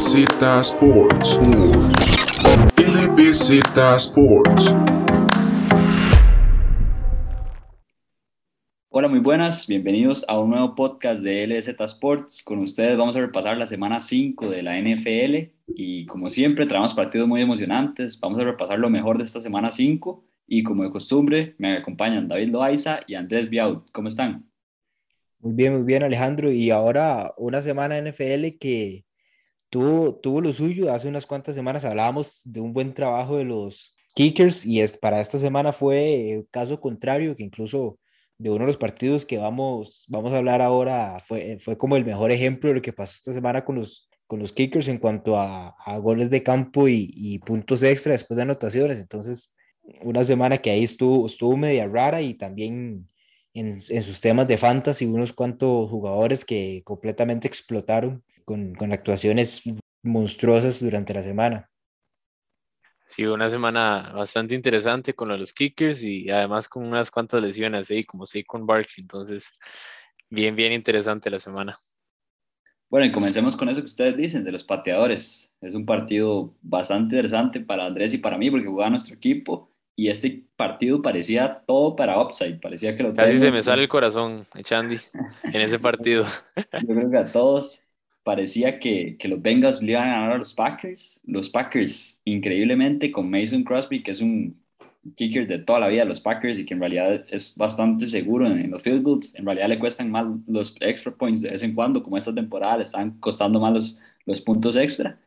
LBZ Sports. LBZ Sports. Hola, muy buenas. Bienvenidos a un nuevo podcast de LBZ Sports. Con ustedes vamos a repasar la semana 5 de la NFL y como siempre traemos partidos muy emocionantes. Vamos a repasar lo mejor de esta semana 5 y como de costumbre me acompañan David Loaiza y Andrés Biaud. ¿Cómo están? Muy bien, muy bien Alejandro. Y ahora una semana NFL que tuvo, tuvo lo suyo. Hace unas cuantas semanas hablábamos de un buen trabajo de los kickers y es, para esta semana fue caso contrario, que incluso de uno de los partidos que vamos, vamos a hablar ahora fue, fue como el mejor ejemplo de lo que pasó esta semana con los, con los kickers en cuanto a, a goles de campo y, y, puntos extra después de anotaciones. Entonces, una semana que ahí estuvo, estuvo media rara y también en, en sus temas de fantasy, unos cuantos jugadores que completamente explotaron con, con actuaciones monstruosas durante la semana. Sí, una semana bastante interesante con los kickers y además con unas cuantas lesiones ahí, como con Barkley. Entonces, bien, bien interesante la semana. Bueno, y comencemos con eso que ustedes dicen de los pateadores. Es un partido bastante interesante para Andrés y para mí porque jugaba nuestro equipo y este partido parecía todo para upside, parecía que lo Casi se me sale el corazón, Echandi, en ese partido. Yo creo que a todos parecía que, que, los Bengals le iban a ganar a los Packers. Los Packers, increíblemente, con Mason Crosby, que es un kicker de toda la vida de los Packers y que en realidad es bastante seguro en, en, los field goals. En realidad le cuestan más los extra points de vez en cuando, como esta temporada le están costando más los, los puntos extra.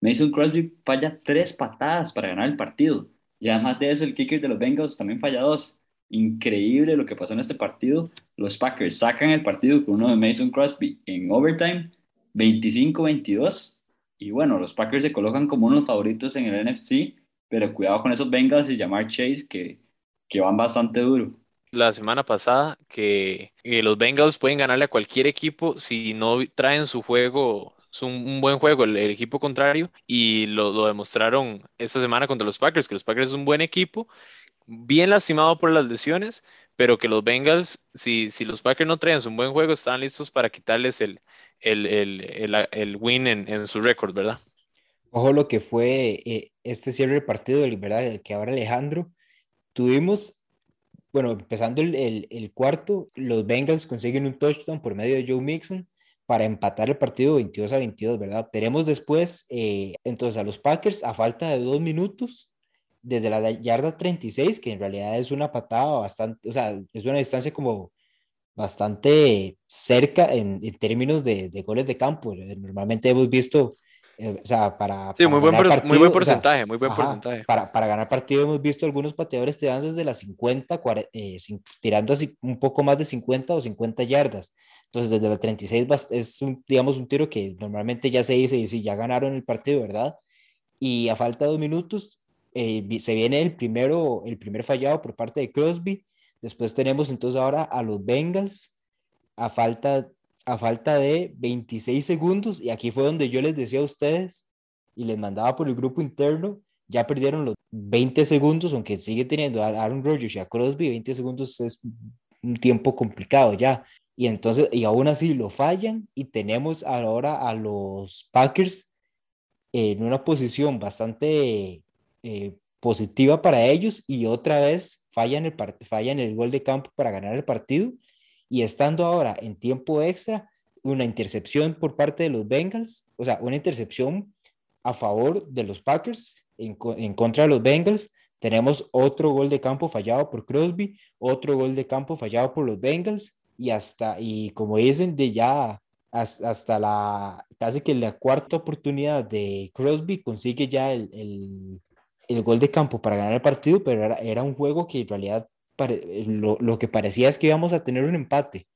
Mason Crosby falla tres patadas para ganar el partido. Y además de eso, el kicker de los Bengals también falla dos. Increíble lo que pasó en este partido. Los Packers sacan el partido con uno de Mason Crosby en overtime, 25-22. Y bueno, los Packers se colocan como unos favoritos en el NFC, pero cuidado con esos Bengals y llamar Chase que, que van bastante duro. La semana pasada que, los Bengals pueden ganarle a cualquier equipo si no traen su juego es un, buen juego el, el, equipo contrario y lo, lo, demostraron esta semana contra los Packers, que los Packers es un buen equipo, bien lastimado por las lesiones, pero que los Bengals, si, si los Packers no traen un buen juego, están listos para quitarles el, el, el, el win en, en su récord, ¿verdad? Ojo lo que fue eh, este cierre del partido, ¿verdad? El que ahora Alejandro, tuvimos, bueno, empezando el, el cuarto, los Bengals consiguen un touchdown por medio de Joe Mixon, para empatar el partido 22 a 22, ¿verdad? Tenemos después eh, entonces a los Packers a falta de dos minutos desde la yarda 36, que en realidad es una patada bastante, o sea, es una distancia como bastante cerca en, en términos de, de, goles de campo. Normalmente hemos visto, eh, o sea, para... Sí, para muy, buen partido, muy buen porcentaje, o sea, muy buen ajá, porcentaje. Para, para, ganar partido hemos visto algunos pateadores tirando desde las 50, 40, eh, tirando así un poco más de 50 o 50 yardas. Entonces, desde la 36 es, un, digamos, un tiro que normalmente ya se dice y si ya ganaron el partido, ¿verdad? Y a falta de dos minutos eh, se viene el primero, el primer fallado por parte de Crosby. Después tenemos entonces ahora a los Bengals a falta, a falta de 26 segundos. Y aquí fue donde yo les decía a ustedes y les mandaba por el grupo interno. Ya perdieron los 20 segundos, aunque sigue teniendo a Aaron Rodgers y a Crosby. 20 segundos es un tiempo complicado ya. Y entonces, y aún así lo fallan y tenemos ahora a los Packers en una posición bastante eh, positiva para ellos y otra vez fallan el, fallan el gol de campo para ganar el partido y estando ahora en tiempo extra, una intercepción por parte de los Bengals, o sea, una intercepción a favor de los Packers en, en contra de los Bengals. Tenemos otro gol de campo fallado por Crosby, otro gol de campo fallado por los Bengals y hasta, y como dicen, de ya hasta, la, casi que la cuarta oportunidad de Crosby consigue ya el, el gol de campo para ganar el partido, pero era, era un juego que en realidad pare, lo, lo que parecía es que íbamos a tener un empate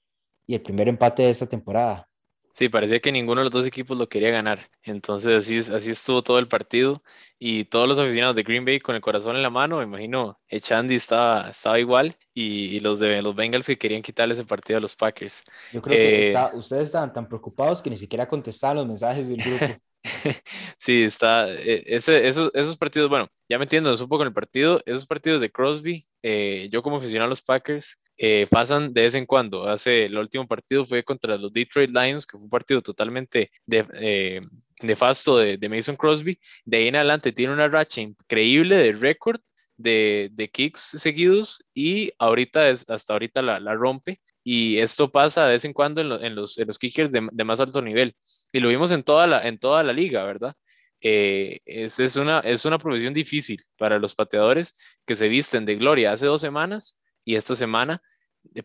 y el primer empate de esta temporada. Sí, parecía que ninguno de los dos equipos lo quería ganar. Entonces así, así estuvo todo el partido y todos los aficionados de Green Bay con el corazón en la mano, me imagino, Echandi estaba, estaba igual y, y, los de los Bengals que querían quitarle ese partido a los Packers. Yo creo eh, que está, ustedes estaban tan preocupados que ni siquiera contestaban los mensajes del grupo. sí, está, ese, esos, esos partidos, bueno, ya metiéndonos un poco en el partido, esos partidos de Crosby, eh, yo como aficionado a los Packers, eh, pasan de vez en cuando. Hace el último partido fue contra los Detroit Lions, que fue un partido totalmente de, eh, nefasto de, Mason Crosby. De ahí en adelante tiene una racha increíble de récord de, de, kicks seguidos y ahorita es, hasta ahorita la, rompe. Y esto pasa de vez en cuando en, lo, en los, en los kickers de, de, más alto nivel. Y lo vimos en toda la, en toda la liga, ¿verdad? Eh, es, es, una, es una profesión difícil para los pateadores que se visten de gloria hace dos semanas y esta semana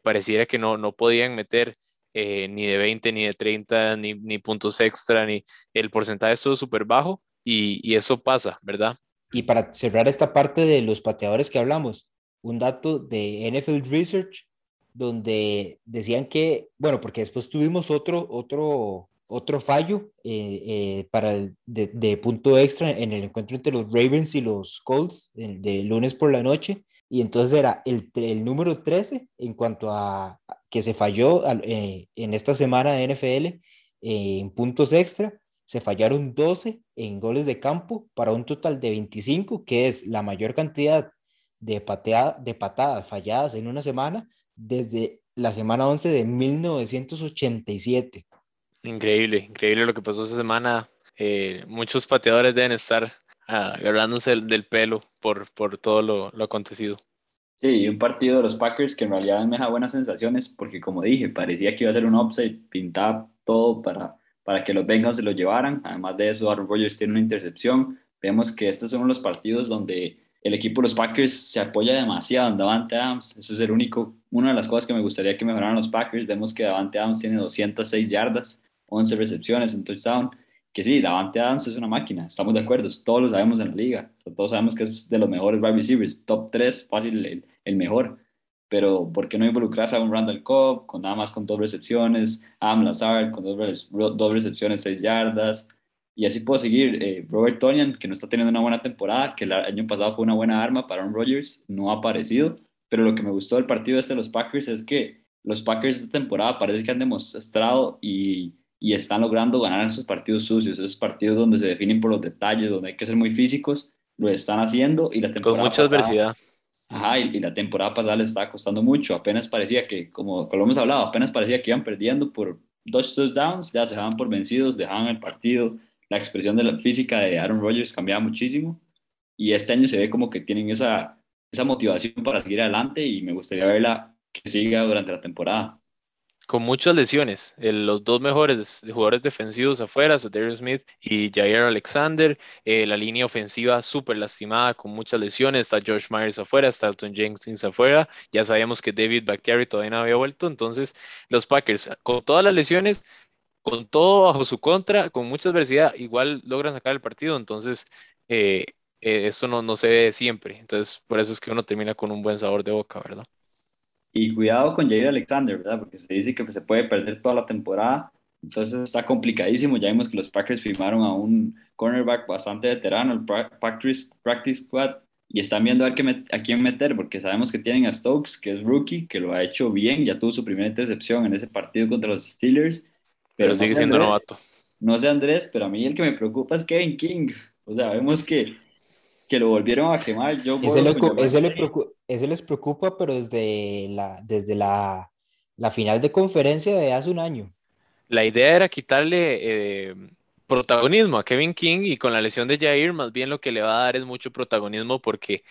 pareciera que no, no podían meter eh, ni de 20, ni de 30, ni, ni, puntos extra, ni el porcentaje estuvo súper bajo y, y, eso pasa, ¿verdad? Y para cerrar esta parte de los pateadores que hablamos, un dato de NFL Research donde decían que, bueno, porque después tuvimos otro, otro, otro fallo eh, eh, para el de, punto extra en el encuentro entre los Ravens y los Colts el de lunes por la noche, y entonces era el, el número 13 en cuanto a que se falló eh, en esta semana de NFL en puntos extra, se fallaron 12 en goles de campo para un total de 25, que es la mayor cantidad de, patea, de patadas falladas en una semana desde la semana 11 de 1987. Increíble, increíble lo que pasó esa semana. Eh, muchos pateadores deben estar agarrándose del pelo por, por todo lo, lo, acontecido. Sí, un partido de los Packers que en realidad me deja buenas sensaciones porque como dije, parecía que iba a ser un upside, pintaba todo para, para que los Bengals se lo llevaran. Además de eso, Aaron Rodgers tiene una intercepción. Vemos que estos son los partidos donde el equipo de los Packers se apoya demasiado en Davante Adams. Eso es el único, una de las cosas que me gustaría que mejoraran los Packers. Vemos que Davante Adams tiene 206 yardas, 11 recepciones, un touchdown que sí, Davante Adams es una máquina, estamos de acuerdo, todos lo sabemos en la liga, todos sabemos que es de los mejores wide receivers, top 3, fácil el, mejor, pero ¿por qué no involucras a un Randall Cobb con nada más con dos recepciones, Am Lazard con dos, dos recepciones, 6 yardas, y así puedo seguir, eh, Robert Tonian, que no está teniendo una buena temporada, que el año pasado fue una buena arma para un Rodgers, no ha aparecido, pero lo que me gustó del partido este de los Packers es que los Packers esta temporada parece que han demostrado y y están logrando ganar esos partidos sucios, esos partidos donde se definen por los detalles, donde hay que ser muy físicos, lo están haciendo y la temporada Con mucha adversidad. Ajá, y, y, la temporada pasada les estaba costando mucho, apenas parecía que, como, como lo hemos hablado, apenas parecía que iban perdiendo por dos touchdowns, ya se dejaban por vencidos, dejaban el partido, la expresión de la física de Aaron Rodgers cambiaba muchísimo y este año se ve como que tienen esa, esa motivación para seguir adelante y me gustaría verla que siga durante la temporada con muchas lesiones. El, los dos mejores jugadores defensivos afuera, Darius Smith y Jair Alexander. Eh, la línea ofensiva súper lastimada con muchas lesiones. Está George Myers afuera, está Alton Jenkins afuera. Ya sabíamos que David Bakhtiari todavía no había vuelto. Entonces, los Packers, con todas las lesiones, con todo bajo su contra, con mucha adversidad, igual logran sacar el partido. Entonces, eh, eh, eso no, no se ve siempre. Entonces, por eso es que uno termina con un buen sabor de boca, ¿verdad? Y cuidado con Jair Alexander, ¿verdad? Porque se dice que se puede perder toda la temporada. Entonces está complicadísimo. Ya vimos que los Packers firmaron a un cornerback bastante veterano, el Practice, practice Squad, y están viendo a, ver a quién meter, porque sabemos que tienen a Stokes, que es rookie, que lo ha hecho bien, ya tuvo su primera intercepción en ese partido contra los Steelers. Pero, sigue siendo novato. No sé Andrés, pero a mí el que me preocupa es Kevin King. O sea, vemos que que lo volvieron a quemar. Yo ese, le, ese, le preocupa, ese, les preocupa, pero desde, la, desde la, la, final de conferencia de hace un año. La idea era quitarle eh, protagonismo a Kevin King y con la lesión de Jair, más bien lo que le va a dar es mucho protagonismo porque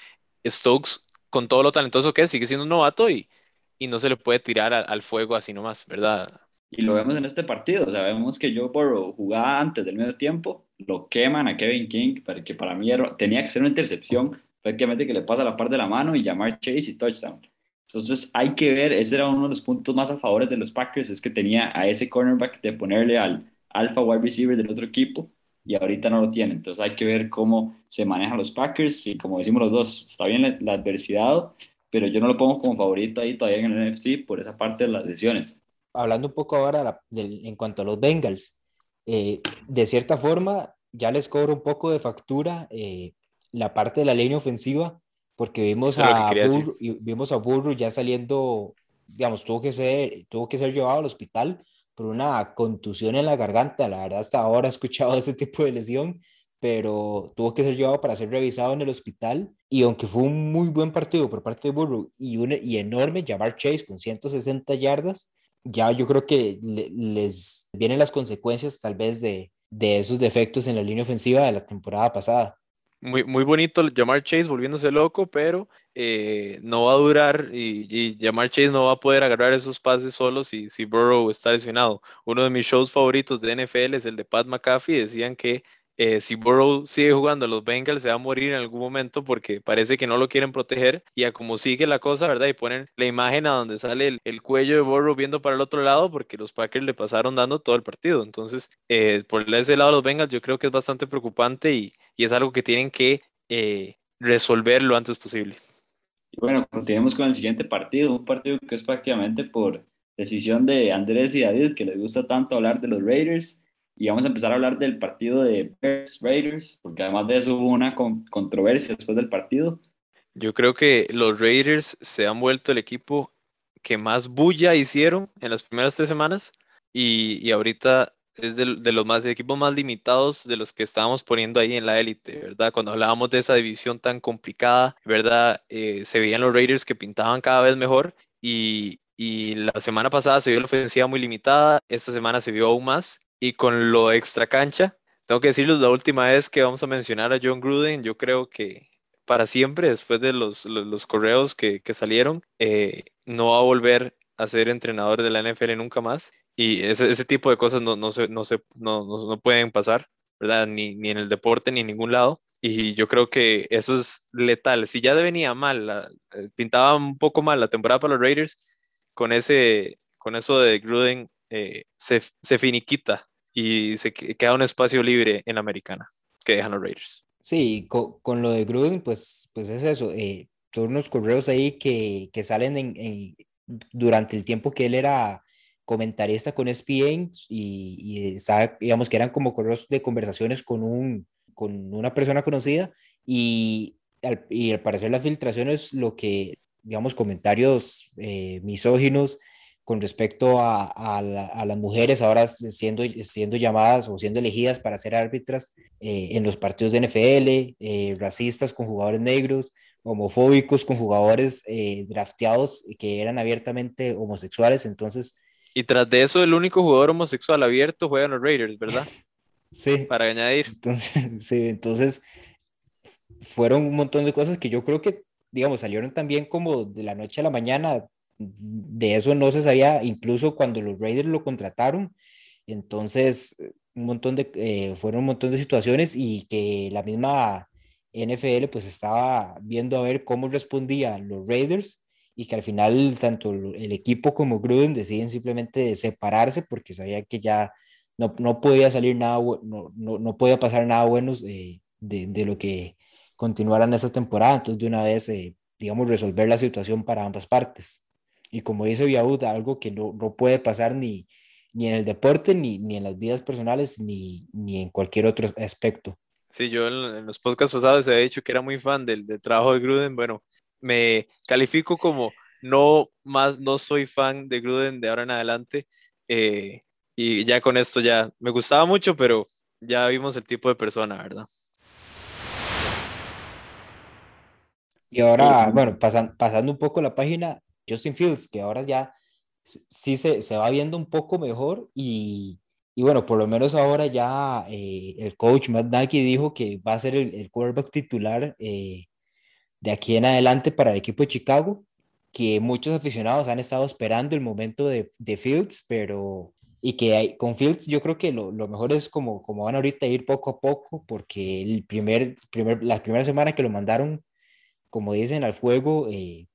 Stokes, con todo lo talentoso que es, sigue siendo un novato y, y no se le puede tirar al, al fuego así nomás, ¿verdad? Y lo vemos en este partido, sabemos que Joe Burrow jugaba antes del medio tiempo, lo queman a Kevin King, que para mí tenía que ser una intercepción, prácticamente que le pasa la parte de la mano y llamar Chase y touchdown. Entonces hay que ver, ese era uno de los puntos más a favor de los Packers, es que tenía a ese cornerback de ponerle al alfa wide receiver del otro equipo y ahorita no lo tiene. Entonces hay que ver cómo se manejan los Packers y como decimos los dos, está bien la, la adversidad, pero yo no lo pongo como favorito ahí todavía en el NFC por esa parte de las lesiones hablando un poco ahora en cuanto a los Bengals, eh, de cierta forma ya les cobro un poco de factura eh, la parte de la línea ofensiva, porque vimos a, Burro, vimos a Burro ya saliendo, digamos, tuvo que, ser, tuvo que ser llevado al hospital por una contusión en la garganta. La verdad, hasta ahora he escuchado ese tipo de lesión, pero tuvo que ser llevado para ser revisado en el hospital. Y aunque fue un muy buen partido por parte de Burro y, un, y enorme, llamar Chase con 160 yardas, ya yo creo que les vienen las consecuencias tal vez de, de esos defectos en la línea ofensiva de la temporada pasada. Muy, muy bonito llamar Chase volviéndose loco, pero eh, no va a durar y, Jamar Chase no va a poder agarrar esos pases solos si, si Burrow está lesionado. Uno de mis shows favoritos de NFL es el de Pat McAfee. Decían que eh, si Burrow sigue jugando a los Bengals se va a morir en algún momento porque parece que no lo quieren proteger y a como sigue la cosa, ¿verdad? Y ponen la imagen a donde sale el, cuello de Burrow viendo para el otro lado porque los Packers le pasaron dando todo el partido. Entonces, eh, por ese lado los Bengals yo creo que es bastante preocupante y, es algo que tienen que eh, resolver lo antes posible. Y bueno, continuemos con el siguiente partido, un partido que es prácticamente por decisión de Andrés y David, que les gusta tanto hablar de los Raiders y vamos a empezar a hablar del partido de Bears Raiders, porque además de eso hubo una controversia después del partido. Yo creo que los Raiders se han vuelto el equipo que más bulla hicieron en las primeras tres semanas y, y ahorita es de, de, los más equipos más limitados de los que estábamos poniendo ahí en la élite, ¿verdad? Cuando hablábamos de esa división tan complicada, ¿verdad? Eh, se veían los Raiders que pintaban cada vez mejor y, y la semana pasada se vio la ofensiva muy limitada, esta semana se vio aún más y con lo extra cancha, tengo que decirles la última vez que vamos a mencionar a John Gruden, yo creo que para siempre, después de los, los, correos que, que salieron, eh, no va a volver a ser entrenador de la NFL nunca más. Y ese, ese tipo de cosas no, no, se, no, se, no, no, pueden pasar, ¿verdad? Ni, ni en el deporte ni en ningún lado. Y yo creo que eso es letal. Si ya venía mal, eh, pintaba un poco mal la temporada para los Raiders, con, ese, con eso de Gruden eh, se, se finiquita y se queda un espacio libre en la americana que dejan los Raiders. Sí, con, con lo de Gruden, pues, pues es eso. Eh, son unos correos ahí que, que salen en, durante el tiempo que él era comentarista con ESPN y, y digamos que eran como correos de conversaciones con, un, con una persona conocida y al, y al parecer la filtración es lo que, digamos, comentarios eh, misóginos con respecto a, a, las mujeres ahora siendo, siendo llamadas o siendo elegidas para ser árbitras eh, en los partidos de NFL, eh, racistas con jugadores negros, homofóbicos con jugadores eh, drafteados que eran abiertamente homosexuales. Entonces. Y tras de eso, el único jugador homosexual abierto juega en los Raiders, ¿verdad? sí. Para añadir. Entonces, sí, entonces fueron un montón de cosas que yo creo que, digamos, salieron también como de la noche a la mañana de eso no se sabía incluso cuando los Raiders lo contrataron. Entonces, un montón de, eh, fueron un montón de situaciones y que la misma NFL pues estaba viendo a ver cómo respondían los Raiders y que al final tanto el equipo como Gruden deciden simplemente separarse porque sabían que ya no, no podía salir nada, no, no, no podía pasar nada bueno eh, de, de, lo que continuaran esta temporada. Entonces, de una vez, eh, digamos, resolver la situación para ambas partes. Y como dice Viaud, algo que no, no puede pasar ni, ni en el deporte, ni, ni en las vidas personales, ni, ni en cualquier otro aspecto. Sí, yo en, los podcasts pasados he dicho que era muy fan del, del, trabajo de Gruden. Bueno, me califico como no más, no soy fan de Gruden de ahora en adelante. Eh, y ya con esto ya me gustaba mucho, pero ya vimos el tipo de persona, ¿verdad? Y ahora, bueno, pasan, pasando un poco la página, Justin Fields, que ahora ya sí se, se va viendo un poco mejor y, y bueno, por lo menos ahora ya eh, el coach Matt Nagy dijo que va a ser el, quarterback titular eh, de aquí en adelante para el equipo de Chicago, que muchos aficionados han estado esperando el momento de, de Fields, pero y que hay, con Fields yo creo que lo, lo, mejor es como, como van ahorita ir poco a poco, porque el primer, primer, la primera semana que lo mandaron, como dicen, al fuego, eh,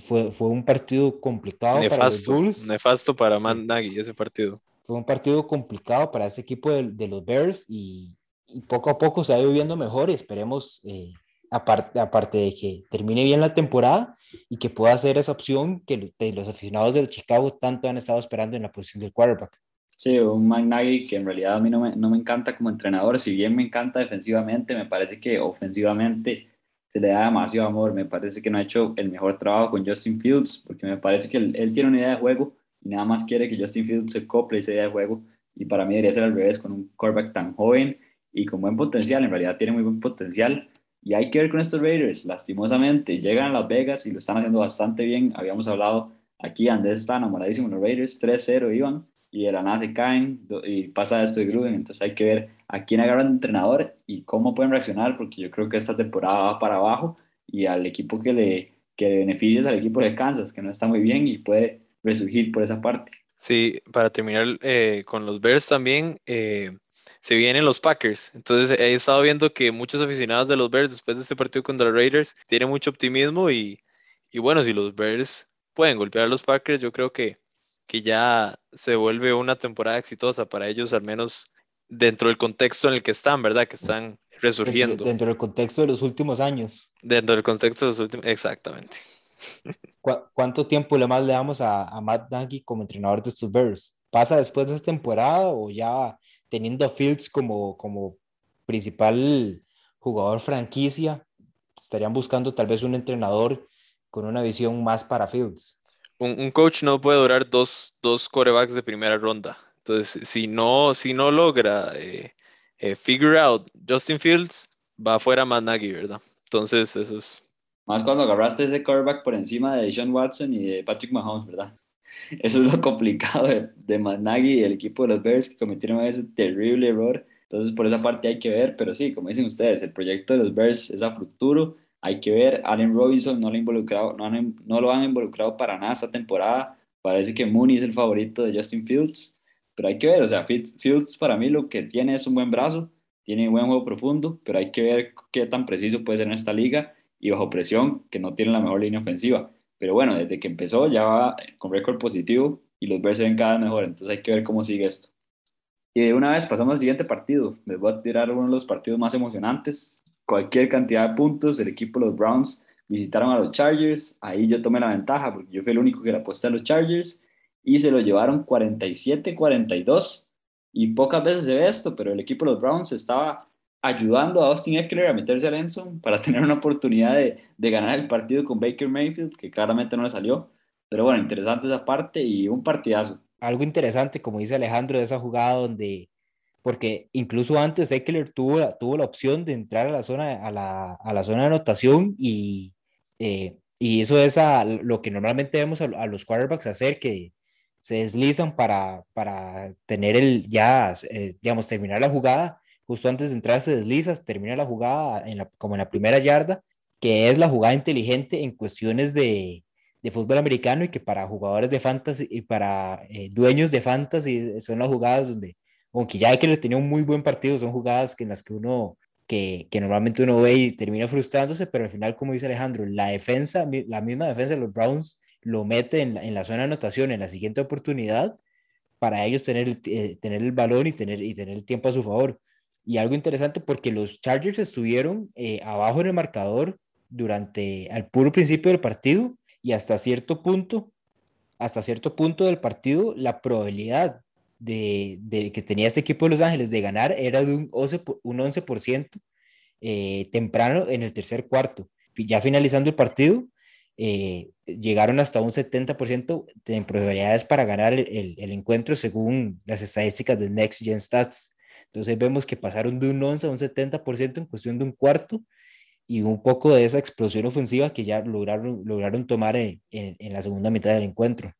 fue, fue un partido complicado nefasto, para los Bulls. Nefasto para Matt Nagy ese partido. Fue un partido complicado para este equipo de, de los Bears y, y, poco a poco se ha ido viendo mejor y esperemos, eh, aparte, aparte de que termine bien la temporada y que pueda ser esa opción que los aficionados del Chicago tanto han estado esperando en la posición del quarterback. Sí, un Mike Nagy que en realidad a mí no me, no me encanta como entrenador, si bien me encanta defensivamente, me parece que ofensivamente se le da demasiado amor. Me parece que no ha hecho el mejor trabajo con Justin Fields, porque me parece que él, él, tiene una idea de juego y nada más quiere que Justin Fields se cople esa idea de juego. Y para mí debería ser al revés, con un quarterback tan joven y con buen potencial. En realidad tiene muy buen potencial. Y hay que ver con estos Raiders, lastimosamente, llegan a Las Vegas y lo están haciendo bastante bien. Habíamos hablado aquí, Andrés está enamoradísimo los Raiders, 3-0 iban. Y de la nada se caen y pasa esto de Gruden. Entonces hay que ver a quién agarran de entrenador y cómo pueden reaccionar, porque yo creo que esta temporada va para abajo y al equipo que le, que beneficia es al equipo de Kansas, que no está muy bien y puede resurgir por esa parte. Sí, para terminar eh, con los Bears también, eh, se vienen los Packers. Entonces he estado viendo que muchos aficionados de los Bears después de este partido contra los Raiders tienen mucho optimismo y, y bueno, si los Bears pueden golpear a los Packers, yo creo que, que ya se vuelve una temporada exitosa para ellos, al menos dentro del contexto en el que están, ¿verdad? Que están resurgiendo. Dentro, dentro del contexto de los últimos años. Dentro del contexto de los últimos, exactamente. ¿Cuánto tiempo le más le damos a, a Matt Nagy como entrenador de estos Bears? ¿Pasa después de esta temporada o ya teniendo a Fields como, como principal jugador franquicia, estarían buscando tal vez un entrenador con una visión más para Fields? Un, un coach no puede durar dos, dos corebacks de primera ronda. Entonces, si no, si no logra eh, eh, figure out Justin Fields, va afuera Matt Nagy, ¿verdad? Entonces, eso es más cuando agarraste ese quarterback por encima de Sean Watson y de Patrick Mahomes, ¿verdad? Eso es lo complicado de, de Nagy y el equipo de los Bears que cometieron ese terrible error. Entonces, por esa parte hay que ver, pero sí, como dicen ustedes, el proyecto de los Bears es a futuro. Hay que ver, Allen Robinson no lo, involucrado, no, han, no lo han involucrado para nada esta temporada. Parece que Mooney es el favorito de Justin Fields, pero hay que ver, o sea, Fields para mí lo que tiene es un buen brazo, tiene un buen juego profundo, pero hay que ver qué tan preciso puede ser en esta liga y bajo presión, que no tiene la mejor línea ofensiva. Pero bueno, desde que empezó ya va con récord positivo y los Bears se cada vez mejor, entonces hay que ver cómo sigue esto. Y de una vez pasamos al siguiente partido. Les voy a tirar uno de los partidos más emocionantes. Cualquier cantidad de puntos, el equipo de los Browns visitaron a los Chargers. Ahí yo tomé la ventaja porque yo fui el único que le aposté a los Chargers y se lo llevaron 47-42. Y pocas veces se ve esto, pero el equipo de los Browns estaba ayudando a Austin Eckler a meterse a Lenson para tener una oportunidad de, de, ganar el partido con Baker Mayfield, que claramente no le salió. Pero bueno, interesante esa parte y un partidazo. Algo interesante, como dice Alejandro, de esa jugada donde, porque incluso antes Eckler tuvo, tuvo la opción de entrar a la zona, a la, a la zona de anotación y, eh, y eso es a, lo que normalmente vemos a, a, los quarterbacks hacer, que se deslizan para, para tener el, ya, eh, digamos, terminar la jugada. Justo antes de entrar se deslizas, termina la jugada en la, como en la primera yarda, que es la jugada inteligente en cuestiones de, de fútbol americano y que para jugadores de fantasy y para eh, dueños de fantasy son las jugadas donde, aunque ya que le tenía un muy buen partido, son jugadas que en las que uno, que, que normalmente uno ve y termina frustrándose, pero al final, como dice Alejandro, la defensa, la misma defensa de los Browns lo mete en la, en la zona de anotación en la siguiente oportunidad para ellos tener, eh, tener el balón y tener, y tener el tiempo a su favor. Y algo interesante porque los Chargers estuvieron eh, abajo en el marcador durante al puro principio del partido y hasta cierto punto, hasta cierto punto del partido, la probabilidad de, de que tenía este equipo de Los Ángeles de ganar era de un 11%, un 11% eh, temprano en el tercer cuarto. Ya finalizando el partido, eh, llegaron hasta un 70% de probabilidades para ganar el, el, encuentro según las estadísticas del Next Gen Stats. Entonces vemos que pasaron de un 11 a un 70% en cuestión de un cuarto y un poco de esa explosión ofensiva que ya lograron, lograron tomar en, en, la segunda mitad del encuentro.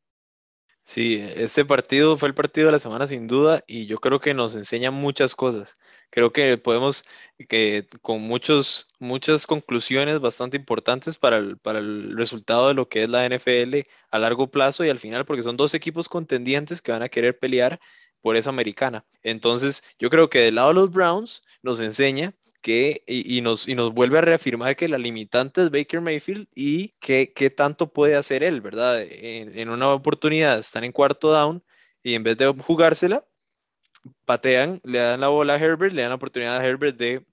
Sí, este partido fue el partido de la semana sin duda y yo creo que nos enseña muchas cosas. Creo que podemos, que con muchos, muchas conclusiones bastante importantes para el, para el resultado de lo que es la NFL a largo plazo y al final, porque son dos equipos contendientes que van a querer pelear por esa americana. Entonces, yo creo que del lado de los Browns nos enseña que, y, nos, y nos vuelve a reafirmar que la limitante es Baker Mayfield y que tanto puede hacer él, ¿verdad? En, en, una oportunidad están en cuarto down y en vez de jugársela, patean, le dan la bola a Herbert, le dan la oportunidad a Herbert de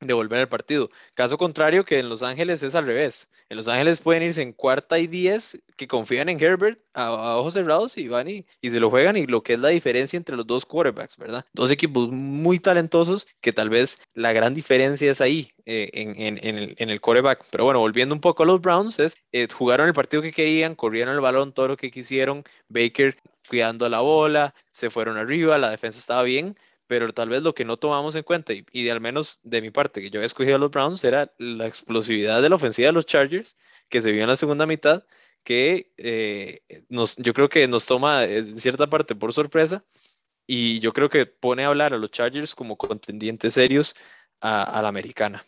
de volver al partido. Caso contrario que en Los Ángeles es al revés. En Los Ángeles pueden irse en cuarta y diez, que confían en Herbert a, ojos cerrados y van y, y, se lo juegan y lo que es la diferencia entre los dos quarterbacks, ¿verdad? Dos equipos muy talentosos que tal vez la gran diferencia es ahí, eh, en, en, en, el, en, el, quarterback. Pero bueno, volviendo un poco a los Browns, es, eh, jugaron el partido que querían, corrieron el balón todo lo que quisieron, Baker cuidando la bola, se fueron arriba, la defensa estaba bien, pero tal vez lo que no tomamos en cuenta, y, y, de al menos de mi parte, que yo había escogido a los Browns, era la explosividad de la ofensiva de los Chargers, que se vio en la segunda mitad, que eh, nos, yo creo que nos toma en cierta parte por sorpresa y yo creo que pone a hablar a los Chargers como contendientes serios a, a la americana.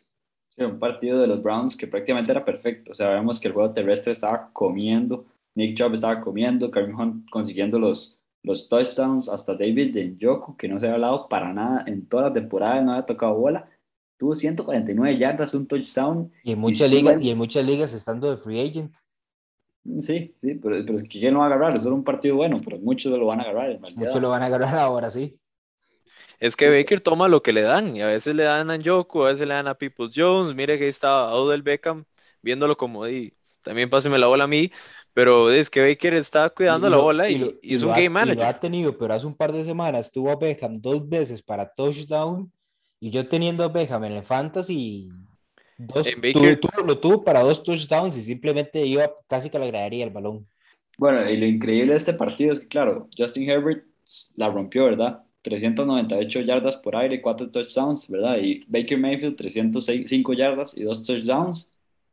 Sí, un partido de los Browns que prácticamente era perfecto. O sea, vemos que el juego terrestre estaba comiendo, Nick Chubb estaba comiendo, Kareem Hunt consiguiendo los, los touchdowns, hasta David Njoku, que no se ha hablado para nada en toda la temporada, no había tocado bola. Tuvo 149 yardas, un touchdown. Y en muchas ligas, y en muchas ligas estando de free agent. Sí, sí, pero, pero ¿quién lo va a agarrar? Es solo un partido bueno, pero muchos lo van a agarrar. Muchos lo van a agarrar ahora, sí. Es que Baker toma lo que le dan, y a veces le dan a Njoku, a veces le dan a Peoples Jones. Mire que ahí está Odell Beckham viéndolo como di, también páseme la bola a mí, pero es que Baker está cuidando Y la lo- bola y, lo- y es un ha- game Y lo manager. ha tenido, pero hace un par de semanas tuvo a Beckham dos veces para touchdown. Y yo teniendo a Beckham en el fantasy, dos, En tuve- Baker- tuvo- lo tuvo para dos touchdowns y simplemente iba casi que a la gradería el balón. Bueno, y lo increíble de este partido es que, claro, Justin Herbert la rompió, ¿verdad? 398 yardas por aire, 4 touchdowns, ¿verdad? Y Baker Mayfield, 305 yardas y 2 touchdowns.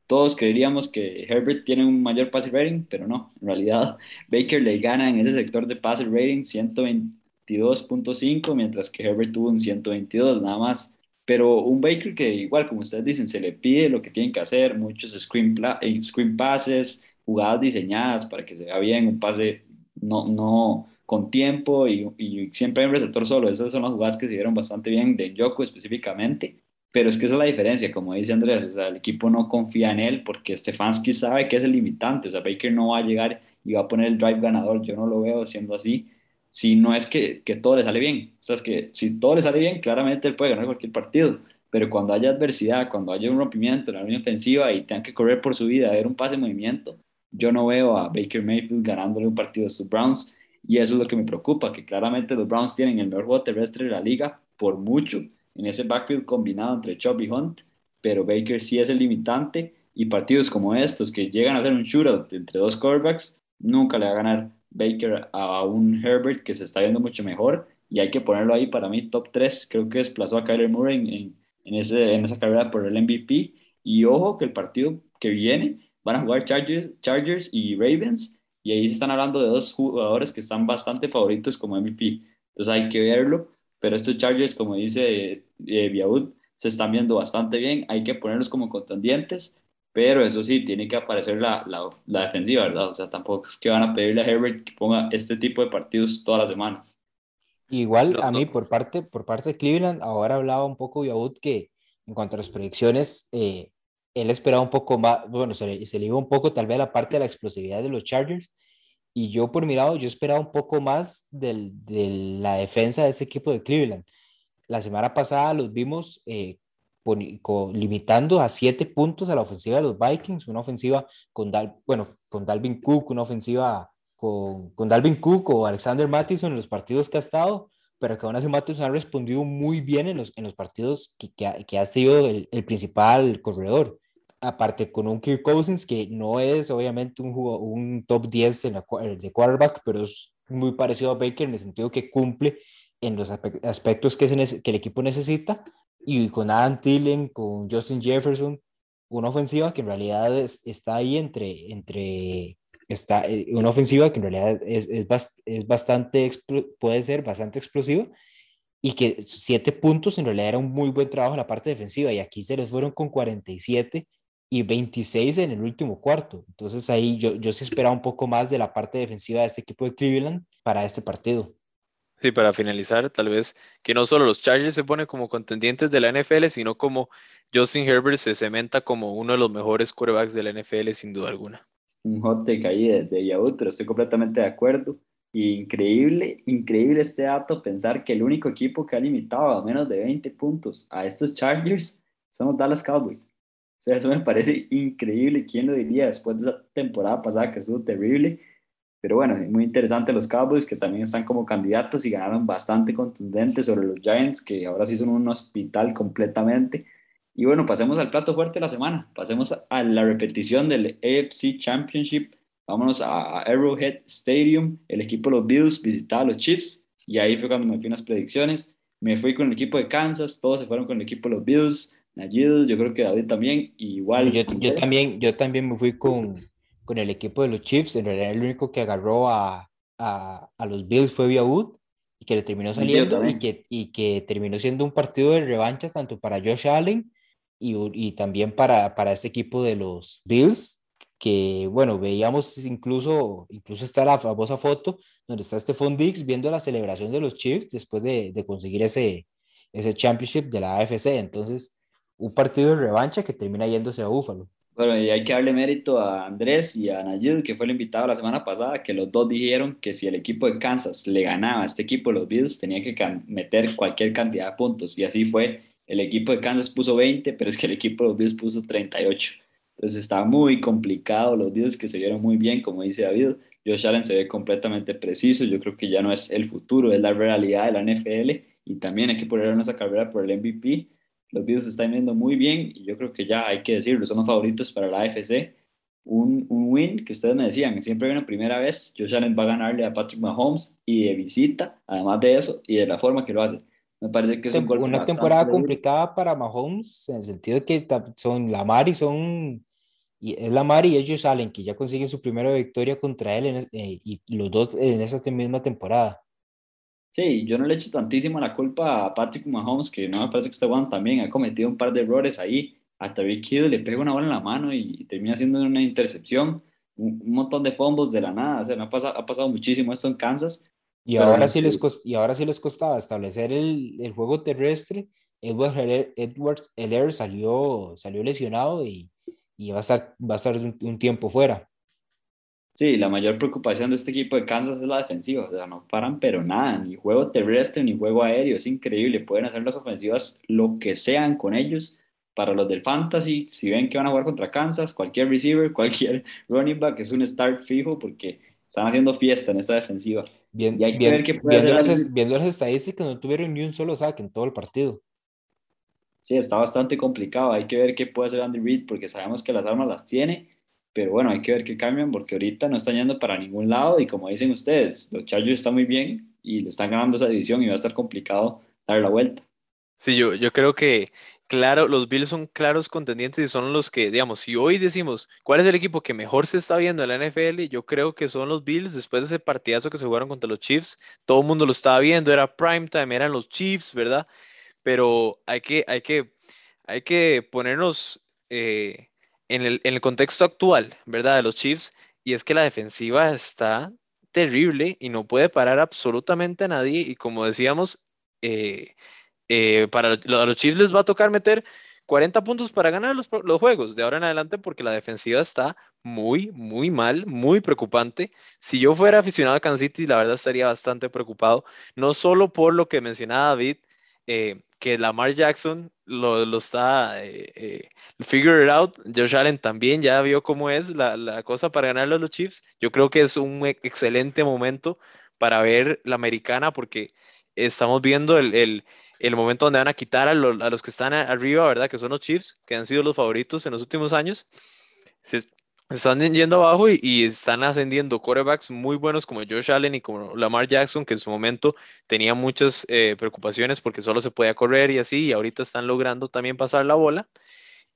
Todos creeríamos que Herbert tiene un mayor passer rating, pero no. En realidad, Baker le gana en ese sector de passer rating 122.5, mientras que Herbert tuvo un 122 nada más. Pero un Baker que igual, como ustedes dicen, se le pide lo que tienen que hacer, muchos screen, eh, screen passes, jugadas diseñadas para que se vea bien, un pase no, no con tiempo y, y siempre hay un receptor solo. Esas son las jugadas que se dieron bastante bien de Yoko específicamente. Pero es que esa es la diferencia, como dice Andrés, o sea, el equipo no confía en él porque Stefanski sabe que es el limitante, o sea, Baker no va a llegar y va a poner el drive ganador, yo no lo veo siendo así, si no es que, que todo le sale bien, o sea, es que si todo le sale bien, claramente él puede ganar cualquier partido, pero cuando haya adversidad, cuando haya un rompimiento en la línea ofensiva y tengan que correr por su vida, ver un pase en movimiento, yo no veo a Baker Mayfield ganándole un partido a estos Browns y eso es lo que me preocupa, que claramente los Browns tienen el mejor juego terrestre de la liga por mucho en ese backfield combinado entre Chubb y Hunt, pero Baker sí es el limitante y partidos como estos que llegan a ser un shootout entre dos quarterbacks, nunca le va a ganar Baker a un Herbert que se está viendo mucho mejor y hay que ponerlo ahí para mí top 3, creo que desplazó a Kyler Murray en, en, en ese, en esa carrera por el MVP y ojo que el partido que viene van a jugar Chargers, Chargers y Ravens y ahí se están hablando de dos jugadores que están bastante favoritos como MVP, entonces hay que verlo pero estos Chargers, como dice eh, Biaud, se están viendo bastante bien, hay que ponerlos como contendientes, pero eso sí, tiene que aparecer la, la, la, defensiva, ¿verdad? O sea, tampoco es que van a pedirle a Herbert que ponga este tipo de partidos todas las semanas. Igual a mí, por parte, por parte de Cleveland, ahora hablaba un poco Biaud que en cuanto a las predicciones, eh, él esperaba un poco más, bueno, se le, se le iba un poco tal vez a la parte de la explosividad de los Chargers, y yo por mi lado, yo esperaba un poco más de la defensa de ese equipo de Cleveland. La semana pasada los vimos eh, limitando a siete puntos a la ofensiva de los Vikings, una ofensiva con, bueno, con Dalvin Cook, una ofensiva con, Dalvin Cook o Alexander Mattison en los partidos que ha estado, pero que aún así Mattison ha respondido muy bien en los, en los partidos que, ha, sido el principal corredor aparte con un Kirk Cousins que no es obviamente un, top 10 en la, de quarterback, pero es muy parecido a Baker en el sentido que cumple en los aspectos que, el equipo necesita, y con Adam Thielen, con Justin Jefferson, una ofensiva que en realidad es, está ahí entre, entre está, eh, una ofensiva que en realidad es, es, es bastante, puede ser bastante explosiva, y que siete puntos en realidad era un muy buen trabajo en la parte defensiva, y aquí se les fueron con 47 y 26 en el último cuarto. Entonces ahí yo, yo sí esperaba un poco más de la parte defensiva de este equipo de Cleveland para este partido. Sí, para finalizar, tal vez que no solo los Chargers se ponen como contendientes de la NFL, sino como Justin Herbert se cementa como uno de los mejores quarterbacks de la NFL sin duda alguna. Un hot take ahí de, de Yahoo, pero estoy completamente de acuerdo. Increíble, increíble este dato, pensar que el único equipo que ha limitado a menos de 20 puntos a estos Chargers son los Dallas Cowboys. O sea, eso me parece increíble. ¿Quién lo diría después de esa temporada pasada que estuvo terrible? Pero bueno, muy interesante los Cowboys que también están como candidatos y ganaron bastante contundente sobre los Giants que ahora sí son un hospital completamente. Y bueno, pasemos al plato fuerte de la semana. Pasemos a la repetición del AFC Championship. Vámonos a Arrowhead Stadium. El equipo de los Bills visitaba a los Chiefs y ahí fue cuando me fui en las predicciones. Me fui con el equipo de Kansas, todos se fueron con el equipo de los Bills. Nayid, yo creo que David también, igual. Yo, yo, también, yo también me fui con, con el equipo de los Chiefs. En realidad, el único que agarró a, a, a los Bills fue via Wood y que le terminó saliendo y que, y que terminó siendo un partido de revancha tanto para Josh Allen y, y también para, para este equipo de los Bills, que bueno, veíamos incluso, incluso está la famosa foto donde está Stephon Diggs viendo la celebración de los Chiefs después de, de conseguir ese, ese championship de la AFC. Entonces, un partido de revancha que termina yéndose a Búfalo. Bueno, y hay que darle mérito a Andrés y a Nayid, que fue el invitado la semana pasada, que los dos dijeron que si el equipo de Kansas le ganaba a este equipo de los Bills, tenía que meter cualquier cantidad de puntos. Y así fue. El equipo de Kansas puso 20, pero es que el equipo de los Bills puso 38. Entonces estaba muy complicado. Los Bills que se vieron muy bien, como dice David. Josh Allen se ve completamente preciso. Yo creo que ya no es el futuro, es la realidad de la NFL. Y también hay que poner esa carrera por el MVP los Bills se están viendo muy bien y yo creo que ya hay que decirlo, son los favoritos para la AFC. Un, un win que ustedes me decían, siempre una primera vez, Josh Allen va a ganarle a Patrick Mahomes y de visita, además de eso, y de la forma que lo hace. Me parece que es un una temporada complicada para Mahomes, en el sentido de que son Lamar y son y es Lamar y ellos Allen que ya consiguen su primera victoria contra él eh, y los dos en esa misma temporada. Sí, yo no le echo tantísimo la culpa a Patrick Mahomes, que no me parece que este Juan también ha cometido un par de errores ahí. A Tariq Hill le pega una bola en la mano y termina haciendo una intercepción, un, montón de fumbles de la nada. O sea, me ha, pasado, ha pasado muchísimo esto en Kansas. Y ahora, sí les y ahora sí les costaba establecer el, el juego terrestre. Edward Edwards Heller salió, salió lesionado y, y va a estar, va a estar un tiempo fuera. Sí, la mayor preocupación de este equipo de Kansas es la defensiva, o sea, no paran pero nada, ni juego terrestre ni juego aéreo, es increíble, pueden hacer las ofensivas lo que sean con ellos. Para los del Fantasy, si ven que van a jugar contra Kansas, cualquier receiver, cualquier running back es un start fijo porque están haciendo fiesta en esta defensiva. Bien, y hay que ver qué puede viendo, las, viendo las estadísticas, no tuvieron ni un solo saque en todo el partido. Sí, está bastante complicado. Hay que ver qué puede hacer Andy Reid porque sabemos que las armas las tiene pero bueno, hay que ver qué cambian porque ahorita no están yendo para ningún lado y como dicen ustedes, los Chargers están muy bien y le están ganando esa división y va a estar complicado dar la vuelta. Sí, yo, yo creo que, claro, los Bills son claros contendientes y son los que, digamos, si hoy decimos cuál es el equipo que mejor se está viendo en la NFL, yo creo que son los Bills después de ese partidazo que se jugaron contra los Chiefs. Todo el mundo lo estaba viendo, era prime time, eran los Chiefs, ¿verdad? Pero hay que, hay que, hay que ponernos... Eh, en el, contexto actual, ¿verdad? De los Chiefs, y es que la defensiva está terrible y no puede parar absolutamente a nadie. Y como decíamos, eh, eh, para los Chiefs les va a tocar meter 40 puntos para ganar los, los, juegos de ahora en adelante porque la defensiva está muy, muy mal, muy preocupante. Si yo fuera aficionado a Kansas City, la verdad estaría bastante preocupado, no solo por lo que mencionaba David, eh, que Lamar Jackson lo, lo está eh, eh, figure it out. Josh Allen también ya vio cómo es la, la, cosa para ganarle a los Chiefs. Yo creo que es un excelente momento para ver la americana porque estamos viendo el, el, el momento donde van a quitar a, a, los que están arriba, ¿verdad? Que son los Chiefs, que han sido los favoritos en los últimos años. Se, están yendo abajo y, están ascendiendo quarterbacks muy buenos como Josh Allen y como Lamar Jackson, que en su momento tenía muchas eh, preocupaciones porque solo se podía correr y así, y ahorita están logrando también pasar la bola.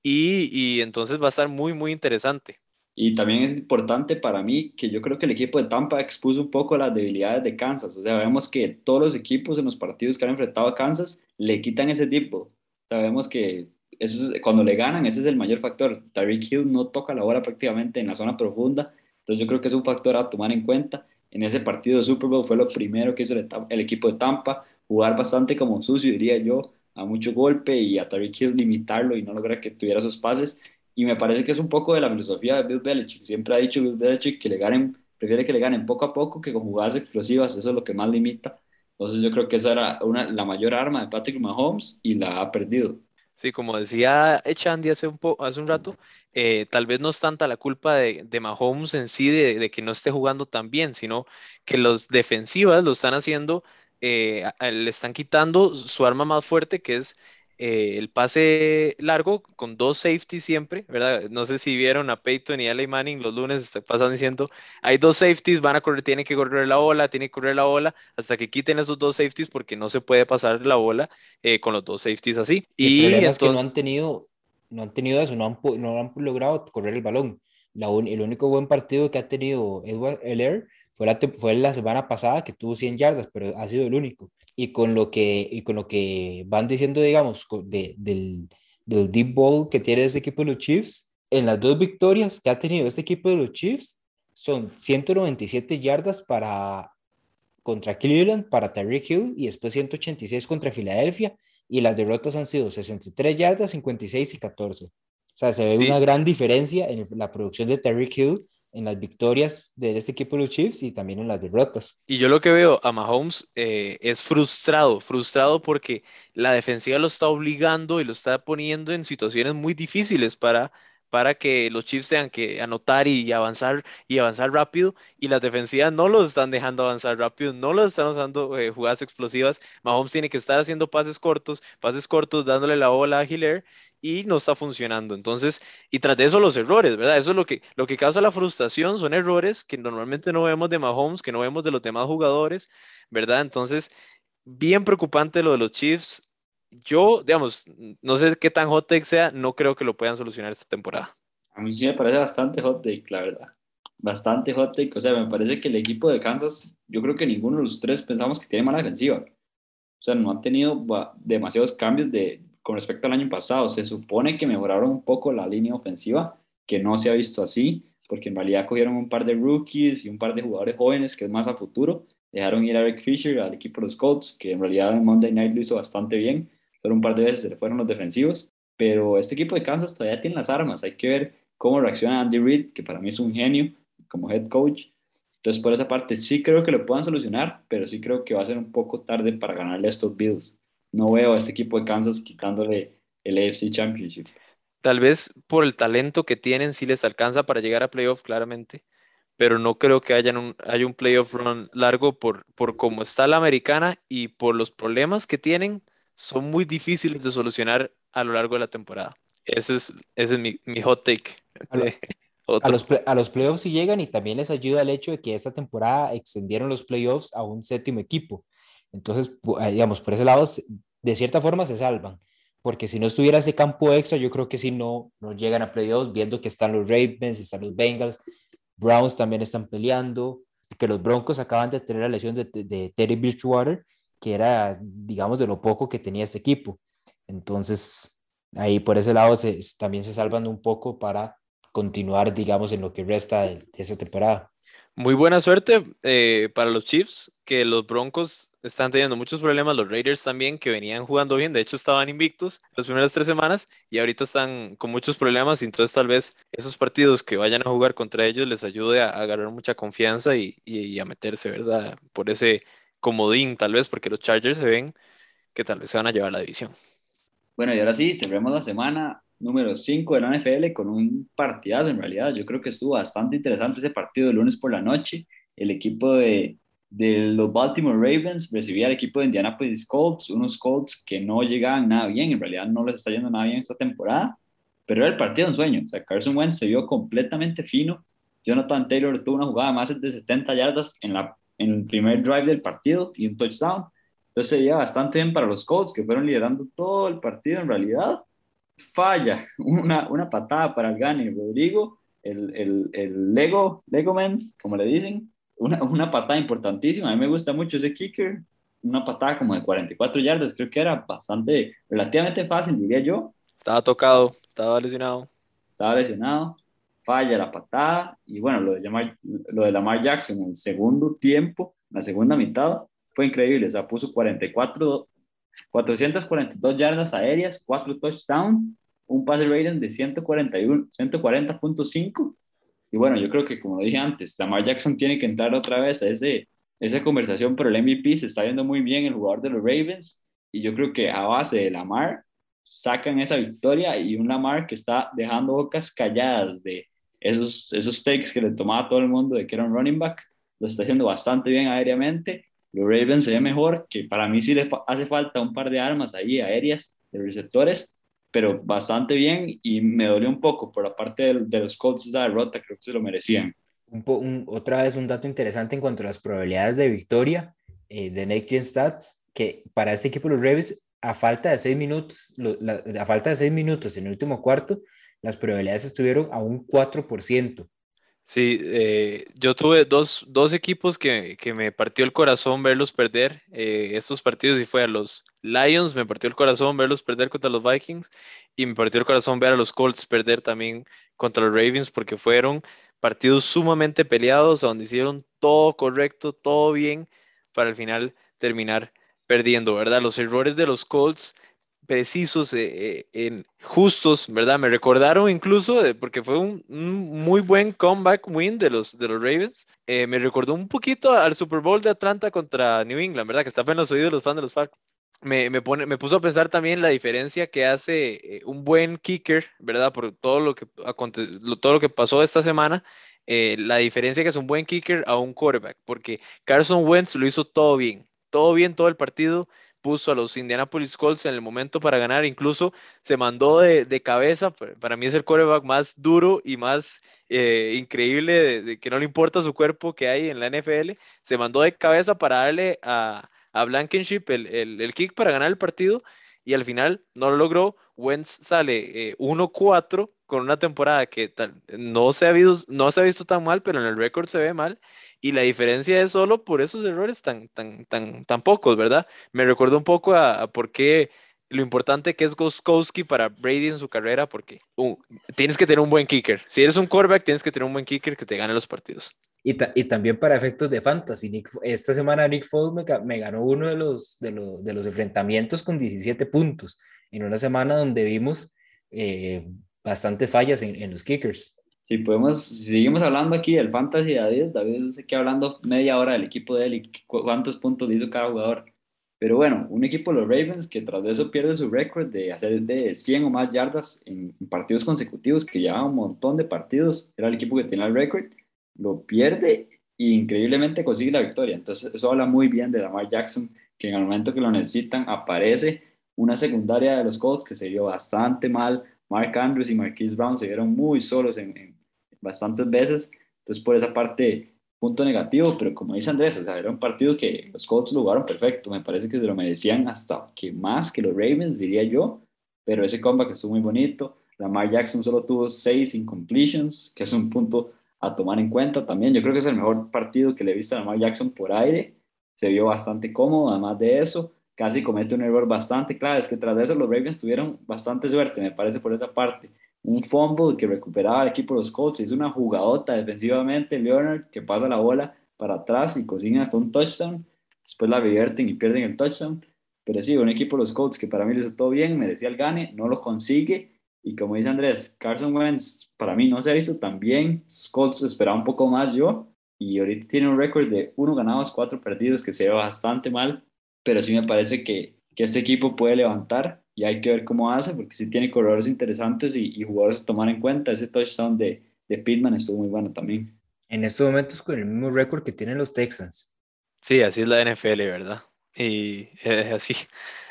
Y, y entonces va a estar muy, muy interesante. Y también es importante para mí que yo creo que el equipo de Tampa expuso un poco las debilidades de Kansas. O sea, vemos que todos los equipos en los partidos que han enfrentado a Kansas le quitan ese tipo. Sabemos que eso es, cuando le ganan, ese es el mayor factor. Tyreek Hill no toca la bola prácticamente en la zona profunda, entonces yo creo que es un factor a tomar en cuenta. En ese partido de Super Bowl fue lo primero que hizo el, equipo de Tampa, jugar bastante como sucio, diría yo, a mucho golpe y a Tyreek Hill limitarlo y no lograr que tuviera sus pases. Y me parece que es un poco de la filosofía de Bill Belichick. Siempre ha dicho Bill Belichick que le ganen, prefiere que le ganen poco a poco que con jugadas explosivas, eso es lo que más limita. Entonces yo creo que esa era una, la mayor arma de Patrick Mahomes y la ha perdido. Sí, como decía Echandy hace un, hace un rato, eh, tal vez no es tanta la culpa de, de Mahomes en sí de, de, que no esté jugando tan bien, sino que los defensivas lo están haciendo, eh, le están quitando su arma más fuerte, que es eh, el pase largo con dos safeties siempre, ¿verdad? No sé si vieron a Peyton y a Eli Manning los lunes, pasan diciendo, hay dos safeties, van a correr, tienen que correr la bola, tienen que correr la bola, hasta que quiten esos dos safeties porque no se puede pasar la bola eh, con los dos safeties así. y entonces... que no han tenido, no han tenido eso, no han, no han logrado correr el balón. La un- el único buen partido que ha tenido Edward Heller fue la, fue la semana pasada que tuvo 100 yardas, pero ha sido el único. Y con lo que, y con lo que van diciendo, digamos, de, del, del deep ball que tiene este equipo de los Chiefs, en las dos victorias que ha tenido este equipo de los Chiefs, son 197 yardas para contra Cleveland, para Tyreek Hill y después 186 contra Filadelfia y las derrotas han sido 63 yardas, 56 y 14. O sea, se ve Sí. una gran diferencia en la producción de Tyreek Hill en las victorias de este equipo de los Chiefs y también en las derrotas. Y yo lo que veo a Mahomes eh, es frustrado, frustrado porque la defensiva lo está obligando y lo está poniendo en situaciones muy difíciles para, para que los Chiefs tengan que anotar y avanzar y avanzar rápido y las defensivas no los están dejando avanzar rápido, no los están usando eh, jugadas explosivas. Mahomes tiene que estar haciendo pases cortos, pases cortos, dándole la bola a Hiller y no está funcionando. Entonces, y tras de eso los errores, ¿verdad? Eso es lo que, lo que causa la frustración, son errores que normalmente no vemos de Mahomes, que no vemos de los demás jugadores, ¿verdad? Entonces, bien preocupante lo de los Chiefs. Yo, digamos, no sé qué tan hot take sea, no creo que lo puedan solucionar esta temporada. A mí sí me parece bastante hot take, la verdad. Bastante hot take. O sea, me parece que el equipo de Kansas, yo creo que ninguno de los tres pensamos que tiene mala defensiva. O sea, no han tenido demasiados cambios de, con respecto al año pasado. Se supone que mejoraron un poco la línea ofensiva, que no se ha visto así, porque en realidad cogieron un par de rookies y un par de jugadores jóvenes, que es más a futuro. Dejaron ir a Eric Fisher al equipo de los Colts, que en realidad en Monday Night lo hizo bastante bien. Solo un par de veces se le fueron los defensivos. Pero este equipo de Kansas todavía tiene las armas. Hay que ver cómo reacciona Andy Reid, que para mí es un genio como head coach. Entonces, por esa parte, sí creo que lo puedan solucionar, pero sí creo que va a ser un poco tarde para ganarle a estos Bills. No veo a este equipo de Kansas quitándole el AFC Championship. Tal vez por el talento que tienen, sí les alcanza para llegar a playoff, claramente, pero no creo que hayan un, haya un playoff run largo por, por cómo está la americana y por los problemas que tienen, son muy difíciles de solucionar a lo largo de la temporada. Ese es, ese es mi, mi hot take. A lo- los, a los playoffs sí llegan y también les ayuda el hecho de que esta temporada extendieron los playoffs a un séptimo equipo. Entonces, eh, digamos, por ese lado, de cierta forma se salvan, porque si no estuviera ese campo extra, yo creo que si no, no llegan a playoffs, viendo que están los Ravens, están los Bengals, Browns también están peleando, que los Broncos acaban de tener la lesión de, de, de Teddy Bridgewater, que era, digamos, de lo poco que tenía este equipo. Entonces, ahí por ese lado se, también se salvan un poco para continuar, digamos, en lo que resta de, de esa temporada. Muy buena suerte eh, para los Chiefs, que los Broncos están teniendo muchos problemas, los Raiders también, que venían jugando bien, de hecho estaban invictos las primeras tres semanas y ahorita están con muchos problemas, entonces tal vez esos partidos que vayan a jugar contra ellos les ayude a, a agarrar mucha confianza y a meterse, ¿verdad? Por ese comodín, tal vez, porque los Chargers se ven que tal vez se van a llevar la división. Bueno, y ahora sí, cerremos la semana número 5 de la NFL con un partidazo en realidad. Yo creo que estuvo bastante interesante ese partido de lunes por la noche. El equipo de, de los Baltimore Ravens recibía al equipo de Indianapolis Colts, unos Colts que no llegaban nada bien, en realidad no les está yendo nada bien esta temporada, pero era el partido un sueño. O sea, Carson Wentz se vio completamente fino. Jonathan Taylor tuvo una jugada más de 70 yardas en, la, en el primer drive del partido y un touchdown. Entonces se veía bastante bien para los Colts, que fueron liderando todo el partido en realidad. Falla una, una patada para el Gani Rodrigo, el, el, el Lego, Lego Man, como le dicen. Una, una patada importantísima. A mí me gusta mucho ese kicker. Una patada como de 44 yardas, creo que era bastante, relativamente fácil, diría yo. Estaba tocado, estaba lesionado. Estaba lesionado, falla la patada. Y bueno, lo de, Lamar, lo de Lamar Jackson en el segundo tiempo, la segunda mitad, fue increíble. O sea, puso 44, 442 yardas aéreas, 4 touchdowns, un pase rating de 141, 140.5. Y bueno, yo creo que como dije antes, Lamar Jackson tiene que entrar otra vez a ese, esa conversación, pero el MVP se está viendo muy bien el jugador de los Ravens. Y yo creo que a base de Lamar sacan esa victoria y un Lamar que está dejando bocas calladas de esos, esos takes que le tomaba a todo el mundo de que era un running back. Lo está haciendo bastante bien aéreamente los Ravens se ve mejor, que para mí sí le hace falta un par de armas ahí aéreas de receptores, pero bastante bien y me dolió un poco por la parte de, de los Colts esa derrota, creo que se lo merecían. Un, un, otra vez un dato interesante en cuanto a las probabilidades de victoria eh, de Next Gen Stats, que para este equipo los Ravens, a falta de seis minutos, a falta de seis minutos en el último cuarto, las probabilidades estuvieron a un 4%. Sí, eh, yo tuve dos, dos equipos que, que, me partió el corazón verlos perder eh, estos partidos y fue a los Lions, me partió el corazón verlos perder contra los Vikings y me partió el corazón ver a los Colts perder también contra los Ravens porque fueron partidos sumamente peleados donde hicieron todo correcto, todo bien para al final terminar perdiendo, ¿verdad? Los errores de los Colts precisos, eh, eh, justos, ¿verdad? Me recordaron incluso, porque fue un, muy buen comeback win de los, de los Ravens, eh, me recordó un poquito al Super Bowl de Atlanta contra New England, ¿verdad? Que estaba en los oídos de los fans de los Falcons. Me, me, pone, me puso a pensar también la diferencia que hace un buen kicker, ¿verdad? Por todo lo que, todo lo que pasó esta semana, la diferencia que es un buen kicker a un quarterback, porque Carson Wentz lo hizo todo bien, todo bien todo el partido, puso a los Indianapolis Colts en el momento para ganar, incluso se mandó de, cabeza, para mí es el quarterback más duro y más eh, increíble, que no le importa su cuerpo que hay en la NFL, se mandó de cabeza para darle a, a Blankenship el, el, kick para ganar el partido y al final no lo logró. Wentz sale eh, 1-4 con una temporada que tal, no, se ha visto, no se ha visto tan mal, pero en el récord se ve mal y la diferencia es solo por esos errores tan, tan, tan, tan pocos, ¿verdad? Me recuerdo un poco a, por qué lo importante que es Goskowski para Brady en su carrera, porque uh, tienes que tener un buen kicker. Si eres un quarterback, tienes que tener un buen kicker que te gane los partidos. Y, también para efectos de fantasy. esta semana Nick Foles me, ganó uno de los, de, los, de los enfrentamientos con 17 puntos, en una semana donde vimos eh, bastantes fallas en, en los kickers si podemos, seguimos hablando aquí del fantasy de David, David se queda hablando media hora del equipo de él y cuántos puntos le hizo cada jugador. Pero bueno, un equipo los Ravens que tras eso pierde su récord de hacer de 100 o más yardas en, partidos consecutivos, que llevaba un montón de partidos, era el equipo que tenía el récord, lo pierde e increíblemente consigue la victoria. Entonces eso habla muy bien de Lamar Jackson, que en el momento que lo necesitan aparece una secundaria de los Colts que se vio bastante mal. Mark Andrews y Marquise Brown se vieron muy solos en bastantes veces. Entonces, por esa parte, punto negativo, pero como dice Andrés, o sea, era un partido que los Colts lo jugaron perfecto. Me parece que se lo merecían hasta que más que los Ravens, diría yo. Pero ese comeback estuvo muy bonito. Lamar Jackson solo tuvo seis incompletions, que es un punto a tomar en cuenta también. Yo creo que es el mejor partido que le he visto a Lamar Jackson por aire. Se vio bastante cómodo, además de eso. Casi comete un error bastante claro. Es que tras eso los Ravens tuvieron bastante suerte, me parece, por esa parte. Un fumble que recuperaba el equipo de los Colts, es una jugadota defensivamente, Leonard que pasa la bola para atrás y cocina hasta un touchdown, después la revierten y pierden el touchdown, pero sí, un equipo de los Colts que para mí lo hizo todo bien, merecía el gane, no lo consigue, y como dice Andrés, Carson Wentz para mí no se visto tan bien, los Colts esperaba un poco más yo, y ahorita tiene un récord de uno ganados, cuatro perdidos, que se ve bastante mal, pero sí me parece que, que este equipo puede levantar y hay que ver cómo hace, porque sí tiene corredores interesantes y, y jugadores a tomar en cuenta. Ese touchdown de, de Pittman estuvo muy bueno también. En estos momentos con el mismo récord que tienen los Texans. Sí, así es la NFL, ¿verdad? Y eh, así,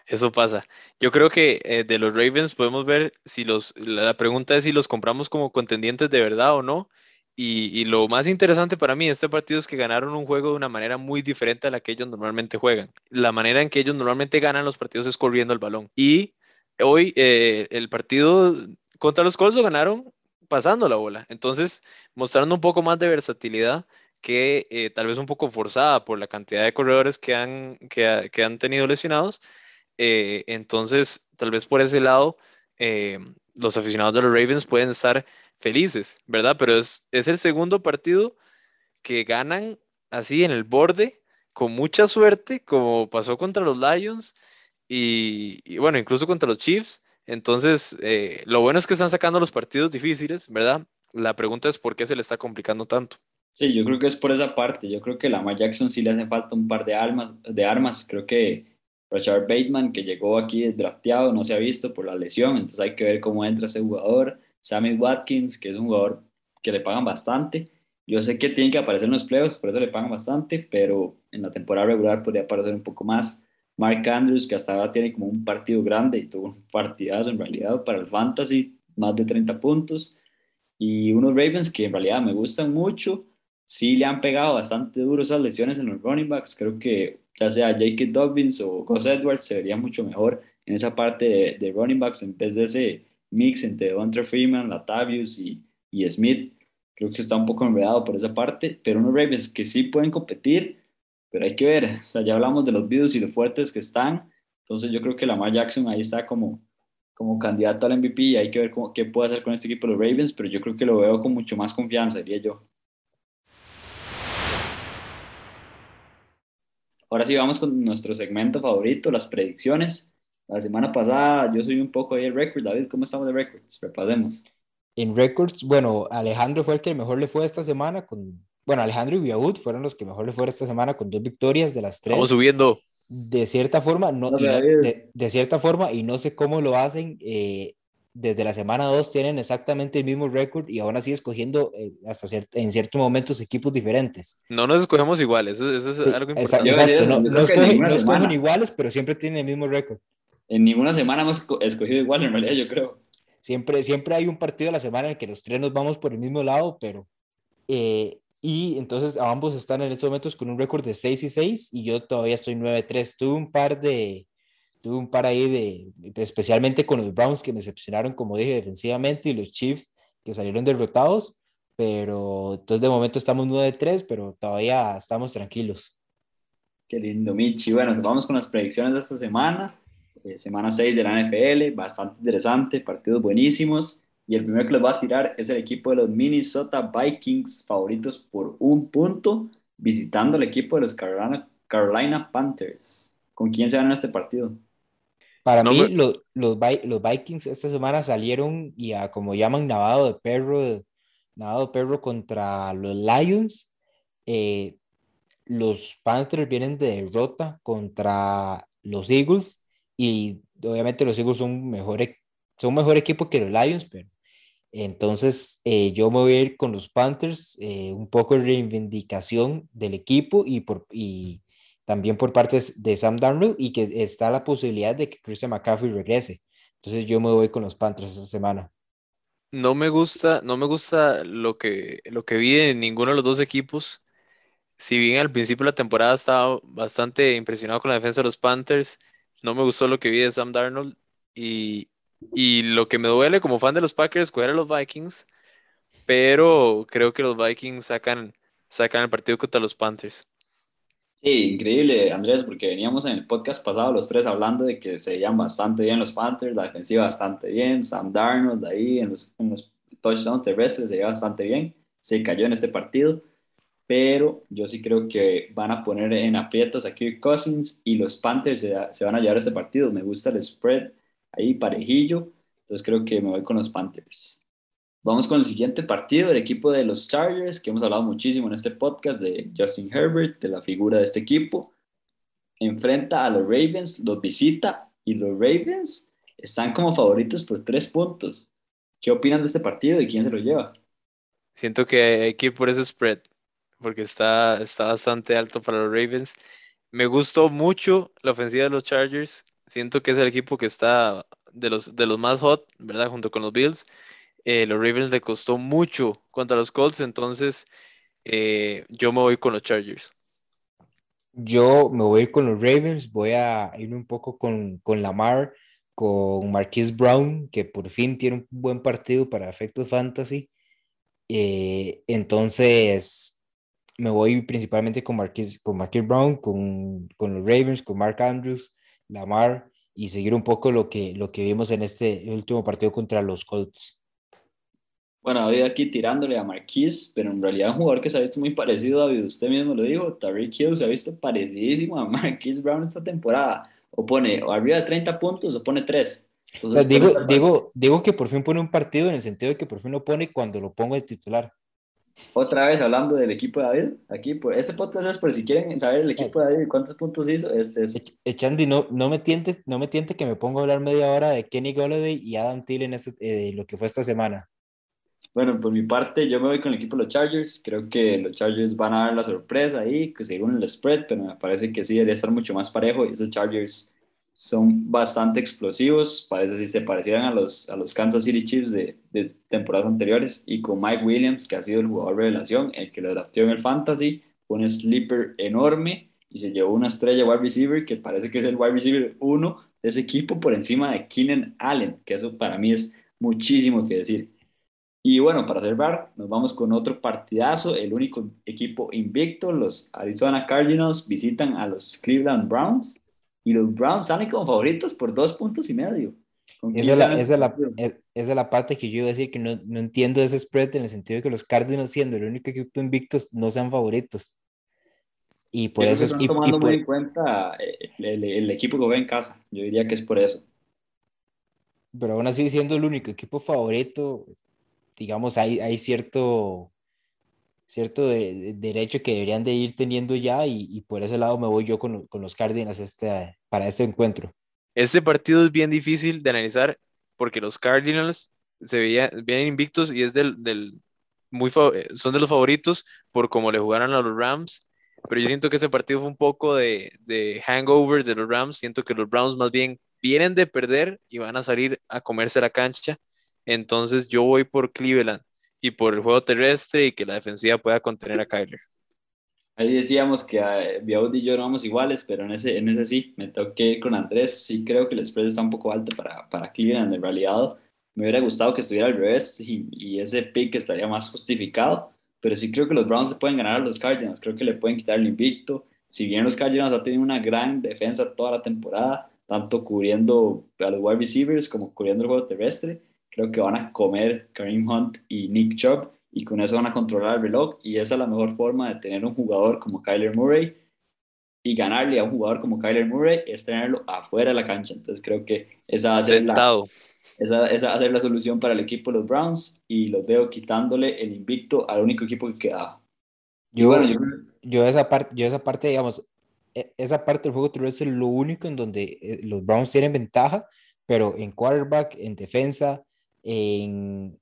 eso pasa. Yo creo que eh, de los Ravens podemos ver si los, la pregunta es si los compramos como contendientes de verdad o no. Y, y, lo más interesante para mí de este partido es que ganaron un juego de una manera muy diferente a la que ellos normalmente juegan. La manera en que ellos normalmente ganan los partidos es corriendo el balón. Y hoy eh, el partido contra los Colts ganaron pasando la bola. Entonces, mostrando un poco más de versatilidad que eh, tal vez un poco forzada por la cantidad de corredores que han, que, que han tenido lesionados. Eh, entonces, tal vez por ese lado, los aficionados de los Ravens pueden estar felices, ¿verdad? Pero es, es el segundo partido que ganan así en el borde, con mucha suerte, como pasó contra los Lions y, bueno, incluso contra los Chiefs. Entonces, eh, lo bueno es que están sacando los partidos difíciles, ¿verdad? La pregunta es por qué se le está complicando tanto. Sí, yo creo que es por esa parte. Yo creo que a Lamar Jackson sí le hacen falta un par de armas. De armas. Creo que Richard Bateman, que llegó aquí drafteado, no se ha visto por la lesión, entonces hay que ver cómo entra ese jugador. Sammy Watkins, que es un jugador que le pagan bastante. Yo sé que tiene que aparecer en los playoffs, por eso le pagan bastante, pero en la temporada regular podría aparecer un poco más. Mark Andrews, que hasta ahora tiene como un partido grande y tuvo un partidazo en realidad para el Fantasy, más de 30 puntos. Y unos Ravens que en realidad me gustan mucho, sí le han pegado bastante duro esas lesiones en los running backs. Creo que ya sea J.K. Dobbins o Gus Edwards se vería mucho mejor en esa parte de, de running backs en vez de ese mix entre Hunter Freeman, Latavius y, y Smith. Creo que está un poco enredado por esa parte, pero unos Ravens que sí pueden competir, pero hay que ver, o sea, ya hablamos de los videos y lo fuertes que están, entonces yo creo que Lamar Jackson ahí está como, como candidato al MVP y hay que ver cómo, qué puede hacer con este equipo de los Ravens, pero yo creo que lo veo con mucho más confianza, diría yo. Ahora sí vamos con nuestro segmento favorito, las predicciones. La semana pasada yo soy un poco ahí el récord. David, ¿cómo estamos de récords? Repasemos. En récords, bueno, Alejandro fue el que mejor le fue esta semana con, bueno, Alejandro y Biaud fueron los que mejor le fueron esta semana con dos victorias de las tres. Vamos subiendo. De cierta forma, no, No, y no- David. de, de cierta forma, y no sé cómo lo hacen, eh, desde la semana 2 tienen exactamente el mismo récord y aún así escogiendo eh, hasta cier- en ciertos momentos equipos diferentes. No nos escogemos igual, eso, eso es algo importante. Exacto, no, no escogen, no escogen iguales, pero siempre tienen el mismo récord. En ninguna semana hemos esco- escogido igual, en realidad, yo creo. Siempre, siempre hay un partido a la semana en el que los tres nos vamos por el mismo lado, pero... eh, y entonces ambos están en estos momentos con un récord de 6 y 6 y yo todavía estoy 9-3. Tuve un par de... Tuve un par ahí de... Especialmente con los Browns que me decepcionaron, como dije, defensivamente y los Chiefs que salieron derrotados, pero entonces de momento estamos 9-3, pero todavía estamos tranquilos. Qué lindo, Michi. Bueno, vamos con las predicciones de esta semana. Eh, semana 6 de la NFL, bastante interesante, partidos buenísimos. Y el primero que les va a tirar es el equipo de los Minnesota Vikings, favoritos por un punto, visitando el equipo de los Carolina, Carolina Panthers. ¿Con quién se van en este partido? Para No mí, los, los Vikings esta semana salieron y a, como llaman, navado de perro, navado de perro contra los Lions. Eh, los Panthers vienen de derrota contra los Eagles y obviamente los Eagles son mejor, e- son mejor equipo que los Lions, pero entonces eh, yo me voy a ir con los Panthers, eh, un poco de reivindicación del equipo y, por, y también por parte de Sam Darnold y que está la posibilidad de que Christian McCaffrey regrese. Entonces yo me voy con los Panthers esta semana. No me gusta, no me gusta lo que, lo que vi de ninguno de los dos equipos. Si bien al principio de la temporada estaba bastante impresionado con la defensa de los Panthers, no me gustó lo que vi de Sam Darnold y, y lo que me duele como fan de los Packers coger a los Vikings, pero creo que los Vikings sacan, sacan el partido contra los Panthers. Sí, increíble, Andrés, porque veníamos en el podcast pasado los tres hablando de que se veían bastante bien los Panthers, la defensiva bastante bien, Sam Darnold ahí en los, en los touchdowns terrestres se veía bastante bien, se cayó en este partido, pero yo sí creo que van a poner en aprietos a Kirk Cousins y los Panthers se, van a llevar este partido, me gusta el spread ahí parejillo, entonces creo que me voy con los Panthers. Vamos con el siguiente partido, el equipo de los Chargers, que hemos hablado muchísimo en este podcast de Justin Herbert, de la figura de este equipo. Enfrenta a los Ravens, los visita y los Ravens están como favoritos por tres puntos. ¿Qué opinan de este partido y quién se lo lleva? Siento que hay que ir por ese spread, porque está, está bastante alto para los Ravens. Me gustó mucho la ofensiva de los Chargers. Siento que es el equipo que está de los, de los más hot, ¿verdad? Junto con los Bills. Eh, los Ravens le costó mucho contra los Colts, entonces eh, yo me voy con los Chargers. Yo me voy con los Ravens, voy a ir un poco con, con Lamar, con Marquise Brown, que por fin tiene un buen partido para efectos fantasy. Eh, entonces, me voy principalmente con Marquise, con Marquise Brown, con, con los Ravens, con Mark Andrews, Lamar, y seguir un poco lo que, lo que vimos en este último partido contra los Colts. Bueno, David aquí tirándole a Marquise, pero en realidad un jugador que se ha visto muy parecido, David, usted mismo lo dijo, Tariq Hill se ha visto parecidísimo a Marquise Brown esta temporada. O pone o arriba de 30 puntos o pone 3. O sea, digo, digo, digo que por fin pone un partido en el sentido de que por fin lo pone cuando lo pongo de titular. Otra vez hablando del equipo de David, aquí por este podcast es por si quieren saber el equipo de David cuántos puntos hizo, este es. Echandi, no, no, me tiente, no me tiente que me ponga a hablar media hora de Kenny Golladay y Adam Thielen este, eh, lo que fue esta semana. Bueno, por mi parte, yo me voy con el equipo de los Chargers. Creo que los Chargers van a dar la sorpresa ahí, que según el spread, pero me parece que sí debería estar mucho más parejo. Y esos Chargers son bastante explosivos. Parece que se parecieran a los, a los Kansas City Chiefs de, de temporadas anteriores. Y con Mike Williams, que ha sido el jugador revelación, el que lo adaptó en el Fantasy, un sleeper enorme y se llevó una estrella wide receiver que parece que es el wide receiver uno de ese equipo por encima de Keenan Allen, que eso para mí es muchísimo que decir. Y bueno, para cerrar, nos vamos con otro partidazo, el único equipo invicto, los Arizona Cardinals visitan a los Cleveland Browns y los Browns salen como favoritos por dos puntos y medio. Esa es, la, esa, es la, es la, parte que yo iba a decir que no, no, entiendo ese spread en el sentido de que los Cardinals, siendo el único equipo invicto, no sean favoritos. Y por eso es. Están tomando muy en cuenta eh, el, el, equipo que va en casa. Yo diría que es por eso. Pero aún así, siendo el único equipo favorito, digamos, hay, hay cierto, cierto de, derecho que deberían de ir teniendo ya y, y, por ese lado me voy yo con, con los Cardinals este, para este encuentro. Este partido es bien difícil de analizar porque los Cardinals se veían, vienen invictos y es del, del muy, son de los favoritos por cómo le jugaron a los Rams pero yo siento que ese partido fue un poco de, de, hangover de los Rams. Siento que los Browns más bien vienen de perder y van a salir a comerse la cancha. Entonces yo voy por Cleveland y por el juego terrestre y que la defensiva pueda contener a Kyler. Ahí decíamos que uh, Biaud y yo no vamos iguales, pero en ese, en ese sí, me toqué con Andrés. Sí creo que el spread está un poco alto para, para Cleveland. En realidad me hubiera gustado que estuviera al revés y, y ese pick estaría más justificado, pero sí creo que los Browns se pueden ganar a los Cardinals. Creo que le pueden quitar el invicto. Si bien los Cardinals han tenido una gran defensa toda la temporada, tanto cubriendo a los wide receivers como cubriendo el juego terrestre, creo que van a comer Kareem Hunt y Nick Chubb y con eso van a controlar el reloj y esa es la mejor forma de tener un jugador como Kyler Murray y ganarle a un jugador como Kyler Murray es tenerlo afuera de la cancha. Entonces creo que esa va a ser, la, esa, esa va a ser la solución para el equipo de los Browns y los veo quitándole el invicto al único equipo que quedaba. Yo, bueno, yo, yo, esa parte, yo esa parte, digamos, e, esa parte del juego terrestre es lo único en donde eh, los Browns tienen ventaja, pero en quarterback, en defensa, en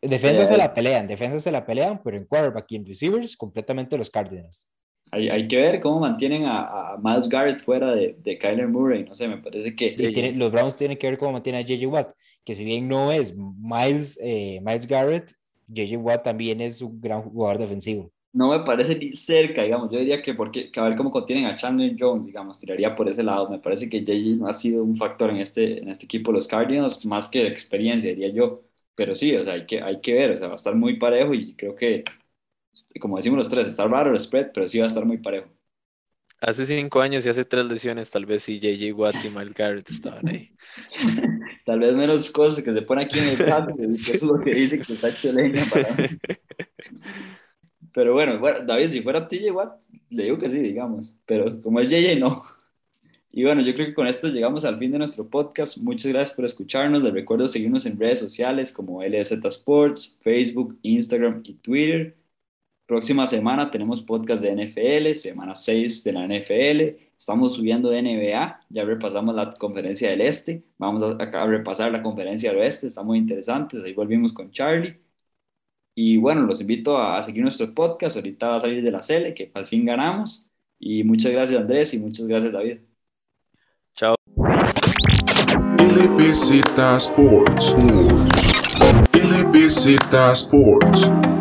defensa se la pelean, defensa se la pelean, pero en quarterback y en receivers completamente los Cardinals. Hay, hay que ver cómo mantienen a, a Miles Garrett fuera de, de, Kyler Murray, no sé, me parece que... Tiene, los Browns tienen que ver cómo mantienen a JJ Watt, que si bien no es Miles, eh, Miles Garrett, JJ Watt también es un gran jugador defensivo. No me parece ni cerca, digamos, yo diría que porque que a ver cómo contienen a Chandler Jones, digamos, tiraría por ese lado, me parece que JJ no ha sido un factor en este, en este equipo de los Cardinals, más que experiencia, diría yo, pero sí, o sea, hay que, hay que ver, o sea, va a estar muy parejo y creo que, como decimos los tres, está raro el spread, pero sí va a estar muy parejo. Hace cinco años y hace tres lesiones, tal vez sí JJ Watt y Miles Garrett estaban ahí. tal vez menos cosas que se ponen aquí en el campo, eso es lo que dice que está hecho leña para Pero bueno, bueno, David, si fuera TJ Watt, le digo que sí, digamos, pero como es JJ, no. Y bueno, yo creo que con esto llegamos al fin de nuestro podcast. Muchas gracias por escucharnos. Les recuerdo seguirnos en redes sociales como LZ Sports, Facebook, Instagram y Twitter. Próxima semana tenemos podcast de NFL, semana 6 de la NFL. Estamos subiendo de NBA, ya repasamos la conferencia del Este. Vamos a, a repasar la conferencia del Oeste, está muy interesante. Ahí volvimos con Charlie. Y bueno, los invito a seguir nuestro podcast. Ahorita va a salir de la Cele, que al fin ganamos. Y muchas gracias Andrés y muchas gracias David. Chao. LBZ Sports. LBZ Sports.